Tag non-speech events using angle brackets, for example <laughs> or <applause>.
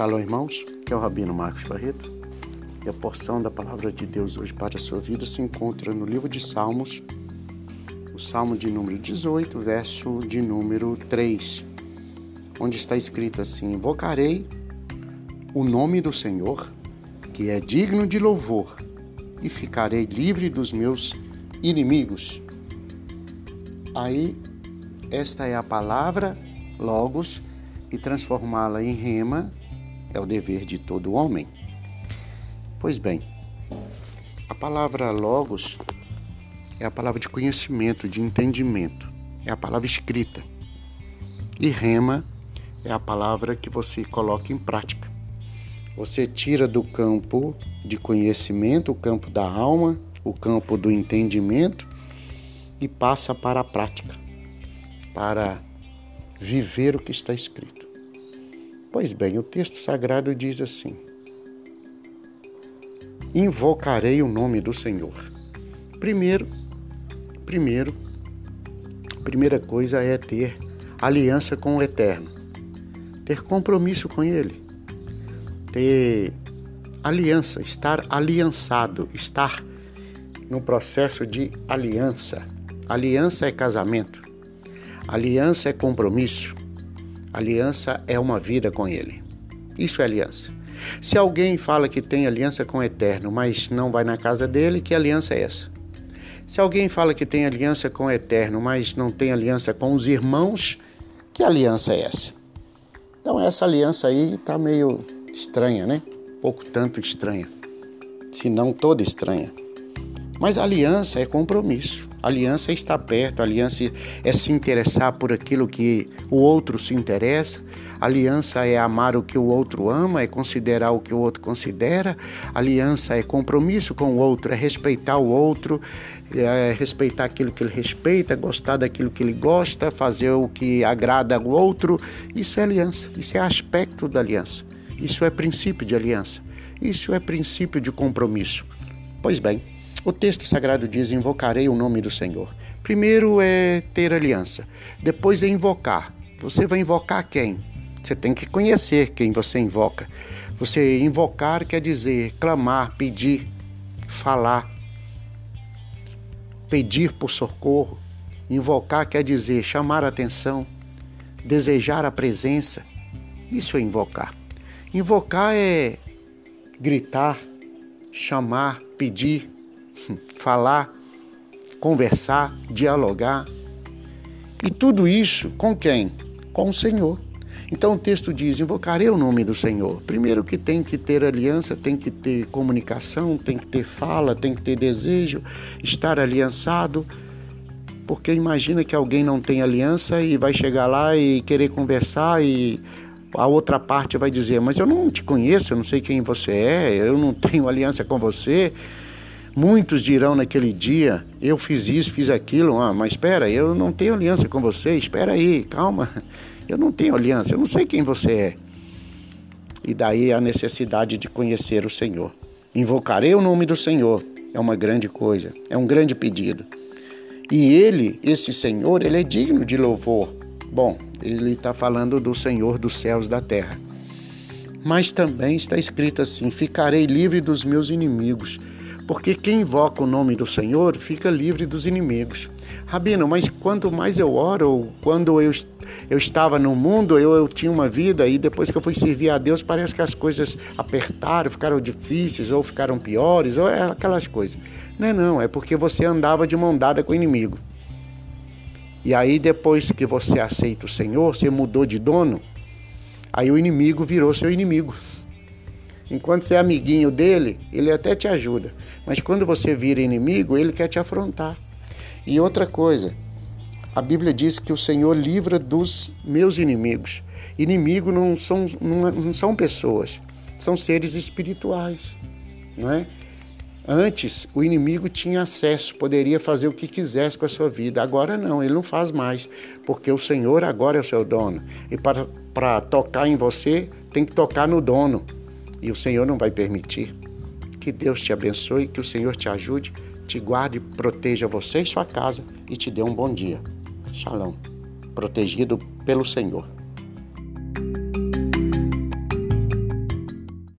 Shalom, irmãos. Que é o Rabino Marcos Barreto. E a porção da palavra de Deus hoje para a sua vida se encontra no livro de Salmos, o Salmo de número 18, verso de número 3, onde está escrito assim: Invocarei o nome do Senhor, que é digno de louvor, e ficarei livre dos meus inimigos. Aí, esta é a palavra, Logos, e transformá-la em rema é o dever de todo homem. Pois bem, a palavra logos é a palavra de conhecimento, de entendimento, é a palavra escrita. E rema é a palavra que você coloca em prática. Você tira do campo de conhecimento, o campo da alma, o campo do entendimento e passa para a prática, para viver o que está escrito. Pois bem, o texto sagrado diz assim: Invocarei o nome do Senhor. Primeiro, primeiro, primeira coisa é ter aliança com o Eterno, ter compromisso com Ele, ter aliança, estar aliançado, estar no processo de aliança. Aliança é casamento, aliança é compromisso, Aliança é uma vida com Ele. Isso é aliança. Se alguém fala que tem aliança com o Eterno, mas não vai na casa dele, que aliança é essa? Se alguém fala que tem aliança com o Eterno, mas não tem aliança com os irmãos, que aliança é essa? Então, essa aliança aí está meio estranha, né? Pouco tanto estranha, se não toda estranha. Mas aliança é compromisso. Aliança é estar perto, aliança é se interessar por aquilo que o outro se interessa. Aliança é amar o que o outro ama, é considerar o que o outro considera. Aliança é compromisso com o outro, é respeitar o outro, é respeitar aquilo que ele respeita, gostar daquilo que ele gosta, fazer o que agrada ao outro. Isso é aliança, isso é aspecto da aliança. Isso é princípio de aliança. Isso é princípio de compromisso. Pois bem, o texto sagrado diz: Invocarei o nome do Senhor. Primeiro é ter aliança, depois é invocar. Você vai invocar quem? Você tem que conhecer quem você invoca. Você invocar quer dizer clamar, pedir, falar, pedir por socorro. Invocar quer dizer chamar a atenção, desejar a presença. Isso é invocar. Invocar é gritar, chamar, pedir, <laughs> falar, conversar, dialogar. E tudo isso com quem? Com o Senhor. Então o texto diz: invocarei o nome do Senhor. Primeiro que tem que ter aliança, tem que ter comunicação, tem que ter fala, tem que ter desejo, estar aliançado. Porque imagina que alguém não tem aliança e vai chegar lá e querer conversar e a outra parte vai dizer: Mas eu não te conheço, eu não sei quem você é, eu não <laughs> tenho aliança com você. Muitos dirão naquele dia: Eu fiz isso, fiz aquilo. Ah, mas espera, eu não tenho aliança com você. Espera aí, calma. Eu não tenho aliança, eu não sei quem você é. E daí a necessidade de conhecer o Senhor. Invocarei o nome do Senhor. É uma grande coisa, é um grande pedido. E ele, esse Senhor, ele é digno de louvor. Bom, ele está falando do Senhor dos céus da terra. Mas também está escrito assim: Ficarei livre dos meus inimigos porque quem invoca o nome do Senhor fica livre dos inimigos. Rabino, mas quanto mais eu oro, quando eu, eu estava no mundo, eu, eu tinha uma vida e depois que eu fui servir a Deus, parece que as coisas apertaram, ficaram difíceis ou ficaram piores, ou é aquelas coisas. Não é não, é porque você andava de mão dada com o inimigo. E aí depois que você aceita o Senhor, você mudou de dono, aí o inimigo virou seu inimigo. Enquanto você é amiguinho dele, ele até te ajuda. Mas quando você vira inimigo, ele quer te afrontar. E outra coisa, a Bíblia diz que o Senhor livra dos meus inimigos. Inimigo não são, não são pessoas, são seres espirituais, não é? Antes, o inimigo tinha acesso, poderia fazer o que quisesse com a sua vida. Agora não, ele não faz mais, porque o Senhor agora é o seu dono. E para, para tocar em você, tem que tocar no dono. E o Senhor não vai permitir. Que Deus te abençoe, que o Senhor te ajude, te guarde, proteja você e sua casa e te dê um bom dia. Shalom. Protegido pelo Senhor.